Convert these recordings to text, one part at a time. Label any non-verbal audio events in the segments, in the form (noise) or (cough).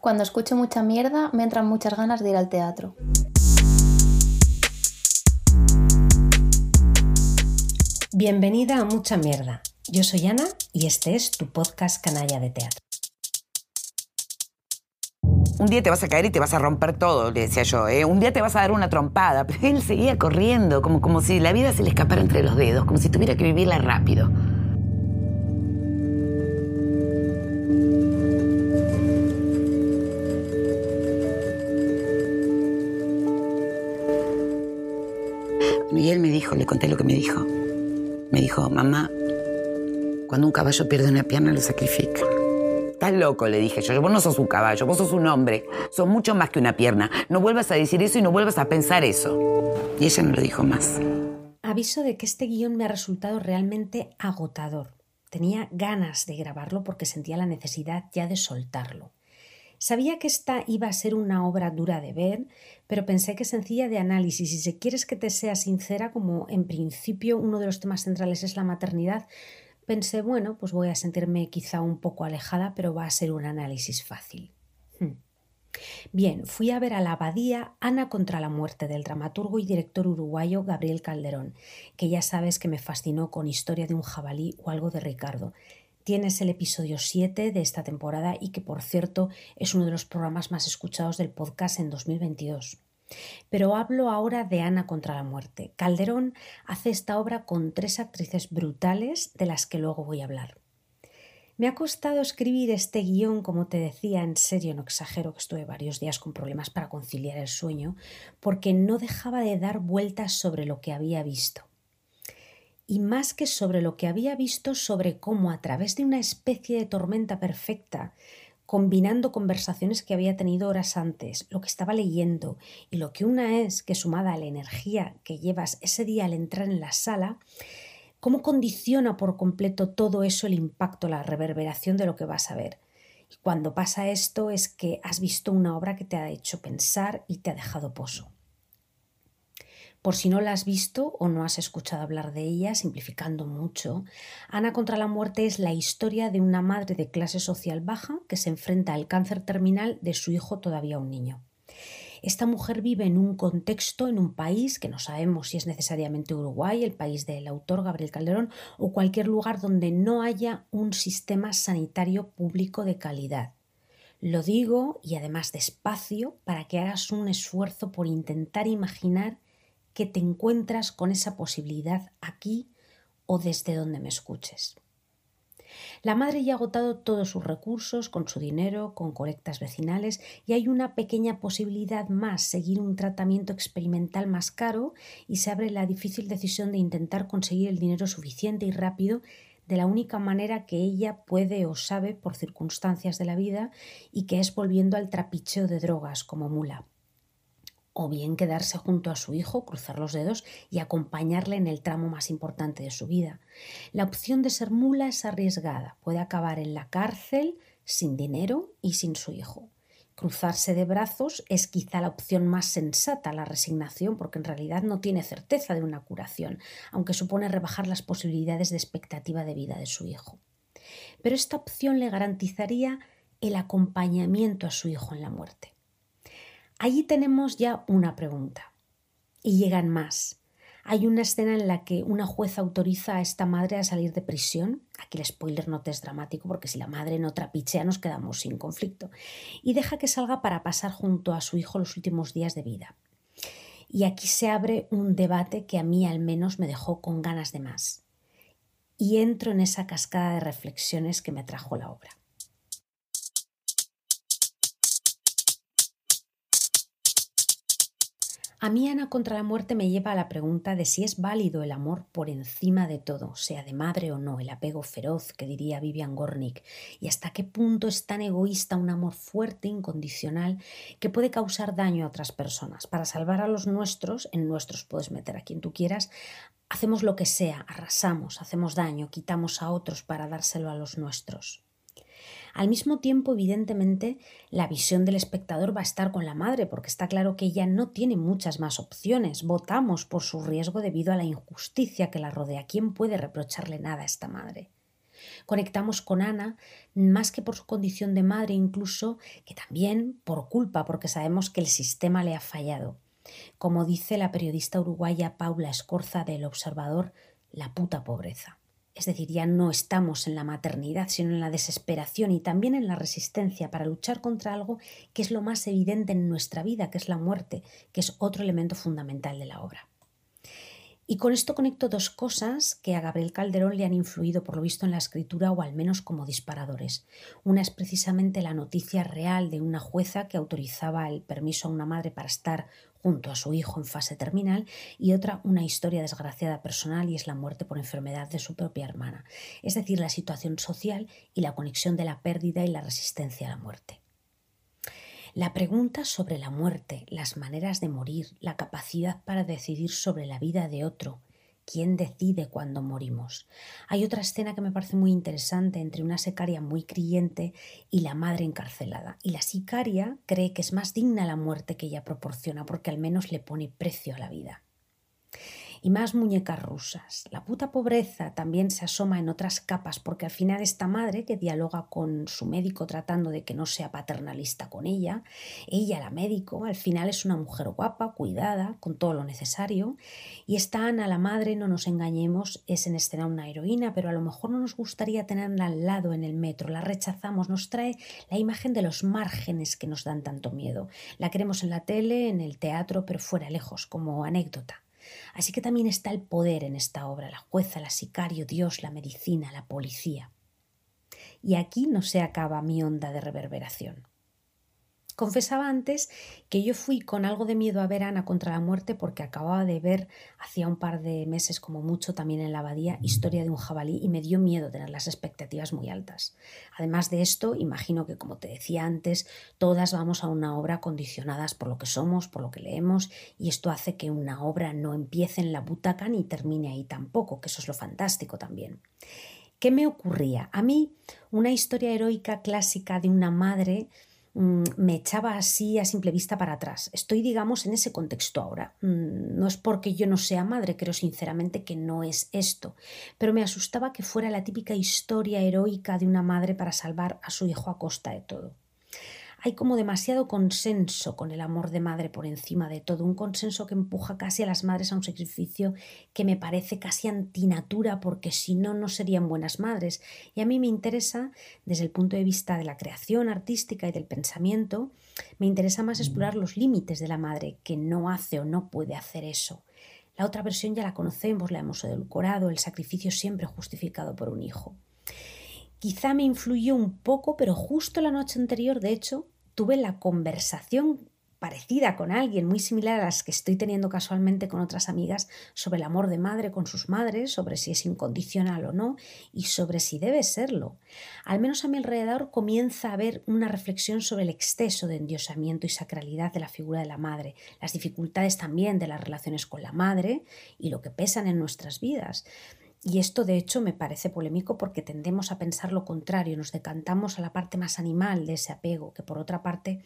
Cuando escucho mucha mierda, me entran muchas ganas de ir al teatro. Bienvenida a Mucha Mierda. Yo soy Ana y este es tu podcast Canalla de Teatro. Un día te vas a caer y te vas a romper todo, le decía yo. ¿eh? Un día te vas a dar una trompada. Pero (laughs) él seguía corriendo, como, como si la vida se le escapara entre los dedos, como si tuviera que vivirla rápido. Le conté lo que me dijo. Me dijo, mamá, cuando un caballo pierde una pierna lo sacrifica. Estás loco, le dije yo. Vos no sos un caballo, vos sos un hombre. Sos mucho más que una pierna. No vuelvas a decir eso y no vuelvas a pensar eso. Y ella no lo dijo más. Aviso de que este guion me ha resultado realmente agotador. Tenía ganas de grabarlo porque sentía la necesidad ya de soltarlo. Sabía que esta iba a ser una obra dura de ver, pero pensé que sencilla de análisis y si quieres que te sea sincera, como en principio uno de los temas centrales es la maternidad, pensé, bueno, pues voy a sentirme quizá un poco alejada, pero va a ser un análisis fácil. Hmm. Bien, fui a ver a la abadía Ana contra la muerte del dramaturgo y director uruguayo Gabriel Calderón, que ya sabes que me fascinó con Historia de un jabalí o algo de Ricardo. Tienes el episodio 7 de esta temporada y que, por cierto, es uno de los programas más escuchados del podcast en 2022. Pero hablo ahora de Ana contra la muerte. Calderón hace esta obra con tres actrices brutales de las que luego voy a hablar. Me ha costado escribir este guion, como te decía, en serio, no exagero que estuve varios días con problemas para conciliar el sueño, porque no dejaba de dar vueltas sobre lo que había visto y más que sobre lo que había visto sobre cómo a través de una especie de tormenta perfecta, combinando conversaciones que había tenido horas antes, lo que estaba leyendo y lo que una es que sumada a la energía que llevas ese día al entrar en la sala, cómo condiciona por completo todo eso el impacto, la reverberación de lo que vas a ver. Y cuando pasa esto es que has visto una obra que te ha hecho pensar y te ha dejado pozo. Por si no la has visto o no has escuchado hablar de ella, simplificando mucho, Ana contra la muerte es la historia de una madre de clase social baja que se enfrenta al cáncer terminal de su hijo todavía un niño. Esta mujer vive en un contexto, en un país que no sabemos si es necesariamente Uruguay, el país del autor Gabriel Calderón, o cualquier lugar donde no haya un sistema sanitario público de calidad. Lo digo y además despacio para que hagas un esfuerzo por intentar imaginar que te encuentras con esa posibilidad aquí o desde donde me escuches. La madre ya ha agotado todos sus recursos con su dinero, con colectas vecinales y hay una pequeña posibilidad más, seguir un tratamiento experimental más caro y se abre la difícil decisión de intentar conseguir el dinero suficiente y rápido de la única manera que ella puede o sabe por circunstancias de la vida y que es volviendo al trapicheo de drogas como mula o bien quedarse junto a su hijo, cruzar los dedos y acompañarle en el tramo más importante de su vida. La opción de ser mula es arriesgada, puede acabar en la cárcel, sin dinero y sin su hijo. Cruzarse de brazos es quizá la opción más sensata, la resignación, porque en realidad no tiene certeza de una curación, aunque supone rebajar las posibilidades de expectativa de vida de su hijo. Pero esta opción le garantizaría el acompañamiento a su hijo en la muerte. Allí tenemos ya una pregunta. Y llegan más. Hay una escena en la que una jueza autoriza a esta madre a salir de prisión. Aquí el spoiler no te es dramático porque si la madre no trapichea nos quedamos sin conflicto. Y deja que salga para pasar junto a su hijo los últimos días de vida. Y aquí se abre un debate que a mí al menos me dejó con ganas de más. Y entro en esa cascada de reflexiones que me trajo la obra. A mí Ana contra la muerte me lleva a la pregunta de si es válido el amor por encima de todo, sea de madre o no, el apego feroz que diría Vivian Gornick, y hasta qué punto es tan egoísta un amor fuerte, incondicional, que puede causar daño a otras personas. Para salvar a los nuestros, en nuestros puedes meter a quien tú quieras, hacemos lo que sea, arrasamos, hacemos daño, quitamos a otros para dárselo a los nuestros. Al mismo tiempo, evidentemente, la visión del espectador va a estar con la madre, porque está claro que ella no tiene muchas más opciones. Votamos por su riesgo debido a la injusticia que la rodea. ¿Quién puede reprocharle nada a esta madre? Conectamos con Ana más que por su condición de madre incluso, que también por culpa, porque sabemos que el sistema le ha fallado. Como dice la periodista uruguaya Paula Escorza del Observador, la puta pobreza. Es decir, ya no estamos en la maternidad, sino en la desesperación y también en la resistencia para luchar contra algo que es lo más evidente en nuestra vida, que es la muerte, que es otro elemento fundamental de la obra. Y con esto conecto dos cosas que a Gabriel Calderón le han influido por lo visto en la escritura o al menos como disparadores. Una es precisamente la noticia real de una jueza que autorizaba el permiso a una madre para estar junto a su hijo en fase terminal y otra una historia desgraciada personal y es la muerte por enfermedad de su propia hermana, es decir, la situación social y la conexión de la pérdida y la resistencia a la muerte. La pregunta sobre la muerte, las maneras de morir, la capacidad para decidir sobre la vida de otro, quién decide cuándo morimos. Hay otra escena que me parece muy interesante entre una sicaria muy creyente y la madre encarcelada. Y la sicaria cree que es más digna la muerte que ella proporciona porque al menos le pone precio a la vida y más muñecas rusas. La puta pobreza también se asoma en otras capas porque al final esta madre que dialoga con su médico tratando de que no sea paternalista con ella, ella la médico al final es una mujer guapa, cuidada, con todo lo necesario y esta Ana la madre, no nos engañemos, es en escena una heroína, pero a lo mejor no nos gustaría tenerla al lado en el metro, la rechazamos, nos trae la imagen de los márgenes que nos dan tanto miedo. La queremos en la tele, en el teatro, pero fuera lejos, como anécdota. Así que también está el poder en esta obra, la jueza, la sicario, Dios, la medicina, la policía. Y aquí no se acaba mi onda de reverberación. Confesaba antes que yo fui con algo de miedo a ver Ana contra la muerte porque acababa de ver hacía un par de meses como mucho también en la abadía Historia de un jabalí y me dio miedo tener las expectativas muy altas. Además de esto, imagino que como te decía antes, todas vamos a una obra condicionadas por lo que somos, por lo que leemos y esto hace que una obra no empiece en la butaca ni termine ahí tampoco, que eso es lo fantástico también. ¿Qué me ocurría? A mí, una historia heroica clásica de una madre me echaba así a simple vista para atrás. Estoy, digamos, en ese contexto ahora. Mm, no es porque yo no sea madre, creo sinceramente que no es esto, pero me asustaba que fuera la típica historia heroica de una madre para salvar a su hijo a costa de todo hay como demasiado consenso con el amor de madre por encima de todo, un consenso que empuja casi a las madres a un sacrificio que me parece casi antinatura porque si no, no serían buenas madres. Y a mí me interesa, desde el punto de vista de la creación artística y del pensamiento, me interesa más explorar los límites de la madre que no hace o no puede hacer eso. La otra versión ya la conocemos, la hemos edulcorado, el sacrificio siempre justificado por un hijo. Quizá me influyó un poco, pero justo la noche anterior, de hecho, tuve la conversación parecida con alguien, muy similar a las que estoy teniendo casualmente con otras amigas sobre el amor de madre con sus madres, sobre si es incondicional o no y sobre si debe serlo. Al menos a mi alrededor comienza a haber una reflexión sobre el exceso de endiosamiento y sacralidad de la figura de la madre, las dificultades también de las relaciones con la madre y lo que pesan en nuestras vidas. Y esto de hecho me parece polémico porque tendemos a pensar lo contrario, nos decantamos a la parte más animal de ese apego, que por otra parte,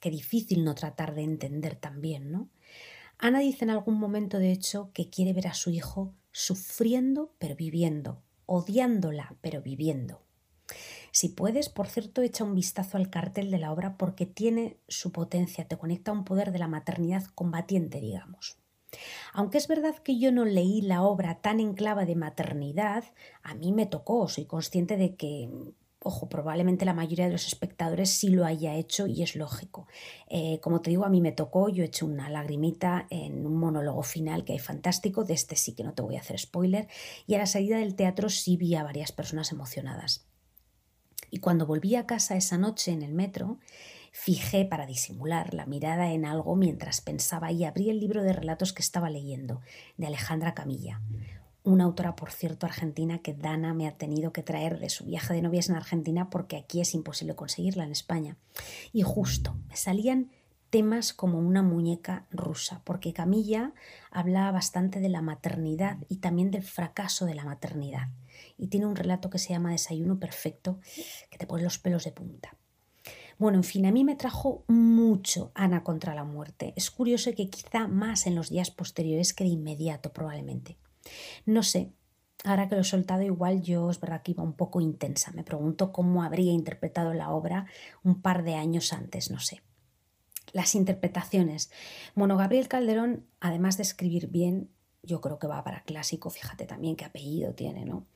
qué difícil no tratar de entender también, ¿no? Ana dice en algún momento, de hecho, que quiere ver a su hijo sufriendo pero viviendo, odiándola pero viviendo. Si puedes, por cierto, echa un vistazo al cartel de la obra porque tiene su potencia, te conecta a un poder de la maternidad combatiente, digamos. Aunque es verdad que yo no leí la obra tan en clave de maternidad, a mí me tocó, soy consciente de que ojo, probablemente la mayoría de los espectadores sí lo haya hecho y es lógico. Eh, como te digo, a mí me tocó, yo he hecho una lagrimita en un monólogo final que hay fantástico, de este sí que no te voy a hacer spoiler, y a la salida del teatro sí vi a varias personas emocionadas. Y cuando volví a casa esa noche en el metro, Fijé para disimular la mirada en algo mientras pensaba y abrí el libro de relatos que estaba leyendo, de Alejandra Camilla, una autora, por cierto, argentina que Dana me ha tenido que traer de su viaje de novias en Argentina porque aquí es imposible conseguirla en España. Y justo me salían temas como una muñeca rusa, porque Camilla hablaba bastante de la maternidad y también del fracaso de la maternidad. Y tiene un relato que se llama Desayuno Perfecto, que te pone los pelos de punta. Bueno, en fin, a mí me trajo mucho Ana contra la muerte. Es curioso que quizá más en los días posteriores que de inmediato, probablemente. No sé, Ahora que lo he soltado, igual yo es verdad que iba un poco intensa. Me pregunto cómo habría interpretado la obra un par de años antes, no sé. Las interpretaciones. Bueno, Gabriel Calderón, además de escribir bien, yo creo que va para clásico, fíjate también qué apellido tiene, ¿no?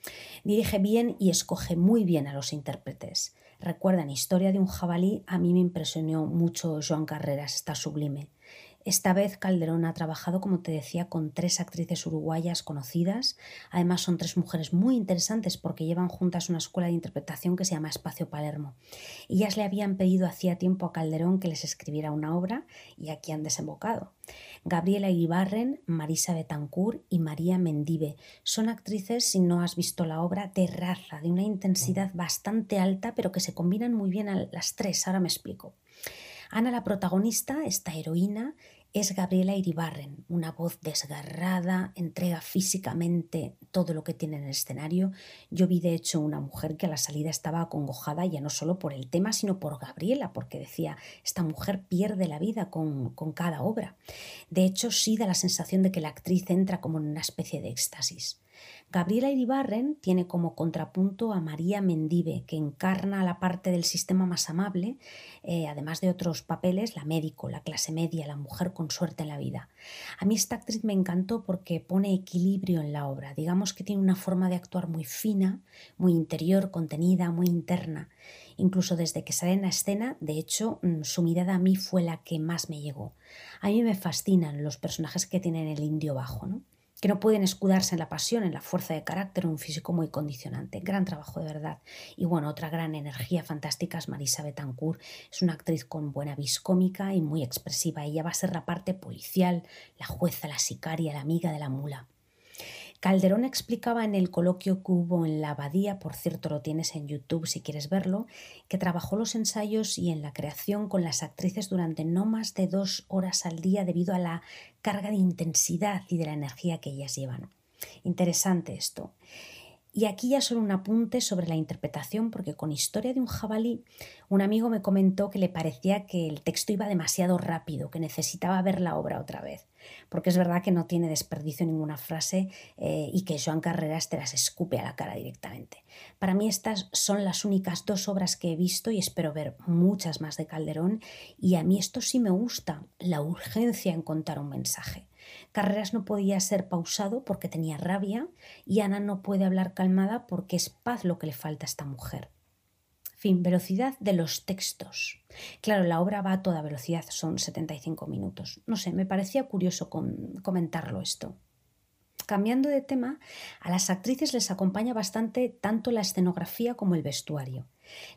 Dirige bien y escoge muy bien a los intérpretes. Recuerdan Historia de un jabalí, a mí me impresionó mucho Joan Carreras, está sublime. Esta vez Calderón ha trabajado, como te decía, con tres actrices uruguayas conocidas. Además son tres mujeres muy interesantes porque llevan juntas una escuela de interpretación que se llama Espacio Palermo. Ellas le habían pedido hacía tiempo a Calderón que les escribiera una obra y aquí han desembocado. Gabriela Ibarren, Marisa Betancourt y María Mendive son actrices, si no has visto la obra, de raza, de una intensidad bastante alta, pero que se combinan muy bien a las tres. Ahora me explico. Ana, la protagonista, esta heroína, es Gabriela Iribarren, una voz desgarrada, entrega físicamente todo lo que tiene en el escenario. Yo vi de hecho una mujer que a la salida estaba acongojada ya no solo por el tema, sino por Gabriela, porque decía, esta mujer pierde la vida con, con cada obra. De hecho, sí da la sensación de que la actriz entra como en una especie de éxtasis. Gabriela Iribarren tiene como contrapunto a María Mendive, que encarna la parte del sistema más amable, eh, además de otros papeles, la médico, la clase media, la mujer con suerte en la vida. A mí esta actriz me encantó porque pone equilibrio en la obra. Digamos que tiene una forma de actuar muy fina, muy interior, contenida, muy interna. Incluso desde que sale en la escena, de hecho, mm, su mirada a mí fue la que más me llegó. A mí me fascinan los personajes que tienen el indio bajo, ¿no? Que no pueden escudarse en la pasión, en la fuerza de carácter, un físico muy condicionante. Gran trabajo de verdad. Y bueno, otra gran energía fantástica es Marisa Betancourt. Es una actriz con buena vis cómica y muy expresiva. Ella va a ser la parte policial, la jueza, la sicaria, la amiga de la mula. Calderón explicaba en el coloquio que hubo en la abadía, por cierto lo tienes en YouTube si quieres verlo, que trabajó los ensayos y en la creación con las actrices durante no más de dos horas al día debido a la carga de intensidad y de la energía que ellas llevan. Interesante esto. Y aquí ya solo un apunte sobre la interpretación, porque con Historia de un jabalí, un amigo me comentó que le parecía que el texto iba demasiado rápido, que necesitaba ver la obra otra vez, porque es verdad que no tiene desperdicio ninguna frase eh, y que Joan Carreras te las escupe a la cara directamente. Para mí estas son las únicas dos obras que he visto y espero ver muchas más de Calderón, y a mí esto sí me gusta, la urgencia en contar un mensaje. Carreras no podía ser pausado porque tenía rabia y Ana no puede hablar calmada porque es paz lo que le falta a esta mujer. Fin, velocidad de los textos. Claro, la obra va a toda velocidad, son 75 minutos. No sé, me parecía curioso comentarlo esto. Cambiando de tema, a las actrices les acompaña bastante tanto la escenografía como el vestuario.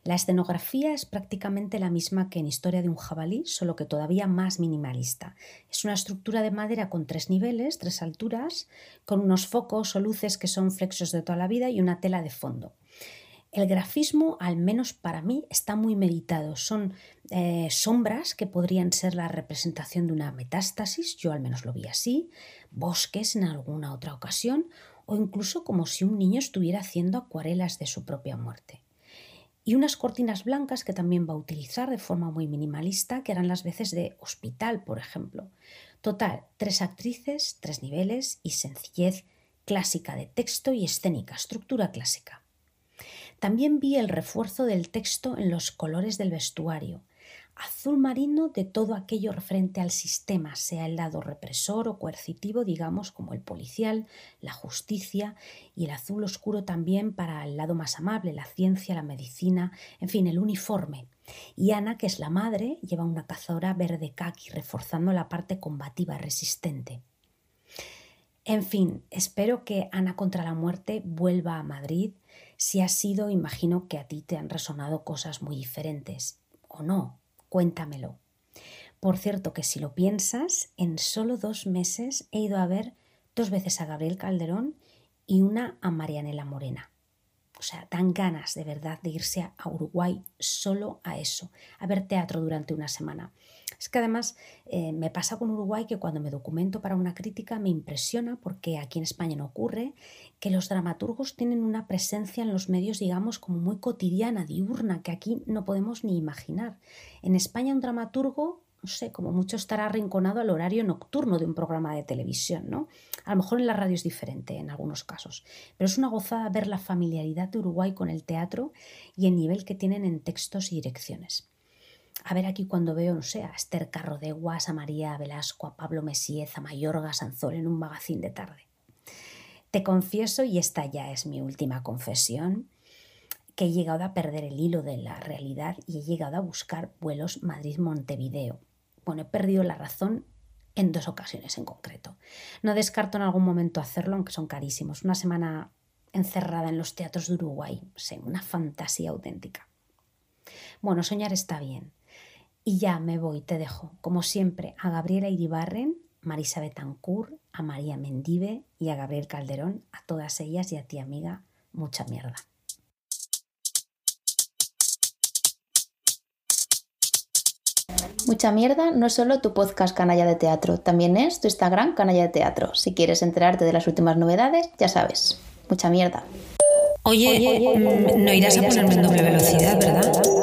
La escenografía es prácticamente la misma que en Historia de un jabalí, solo que todavía más minimalista. Es una estructura de madera con tres niveles, tres alturas, con unos focos o luces que son flexos de toda la vida y una tela de fondo. El grafismo, al menos para mí, está muy meditado. Son eh, sombras que podrían ser la representación de una metástasis, yo al menos lo vi así, bosques en alguna otra ocasión, o incluso como si un niño estuviera haciendo acuarelas de su propia muerte. Y unas cortinas blancas que también va a utilizar de forma muy minimalista, que eran las veces de hospital, por ejemplo. Total, tres actrices, tres niveles y sencillez clásica de texto y escénica, estructura clásica. También vi el refuerzo del texto en los colores del vestuario, azul marino de todo aquello referente al sistema, sea el lado represor o coercitivo, digamos, como el policial, la justicia, y el azul oscuro también para el lado más amable, la ciencia, la medicina, en fin, el uniforme. Y Ana, que es la madre, lleva una cazadora verde kaki, reforzando la parte combativa resistente. En fin, espero que Ana contra la muerte vuelva a Madrid si ha sido, imagino que a ti te han resonado cosas muy diferentes. ¿O no? Cuéntamelo. Por cierto, que si lo piensas, en solo dos meses he ido a ver dos veces a Gabriel Calderón y una a Marianela Morena. O sea, dan ganas de verdad de irse a Uruguay solo a eso, a ver teatro durante una semana. Es que además eh, me pasa con Uruguay que cuando me documento para una crítica me impresiona porque aquí en España no ocurre que los dramaturgos tienen una presencia en los medios, digamos, como muy cotidiana, diurna, que aquí no podemos ni imaginar. En España un dramaturgo no sé, como mucho estará arrinconado al horario nocturno de un programa de televisión, ¿no? A lo mejor en la radio es diferente en algunos casos, pero es una gozada ver la familiaridad de Uruguay con el teatro y el nivel que tienen en textos y direcciones. A ver aquí cuando veo, no sé, a Esther Carrodeguas, a María Velasco, a Pablo Mesiez, a Mayorga Sanzol en un magazín de tarde. Te confieso, y esta ya es mi última confesión, que he llegado a perder el hilo de la realidad y he llegado a buscar vuelos Madrid-Montevideo. Bueno, he perdido la razón en dos ocasiones en concreto. No descarto en algún momento hacerlo, aunque son carísimos. Una semana encerrada en los teatros de Uruguay, sé, una fantasía auténtica. Bueno, soñar está bien. Y ya me voy, te dejo, como siempre, a Gabriela Iribarren, Marisa Betancourt, a María Mendive y a Gabriel Calderón, a todas ellas y a ti, amiga, mucha mierda. Mucha mierda no es solo tu podcast Canalla de Teatro, también es tu Instagram Canalla de Teatro. Si quieres enterarte de las últimas novedades, ya sabes. Mucha mierda. Oye, mm, no irás a ponerme en doble velocidad, ¿verdad?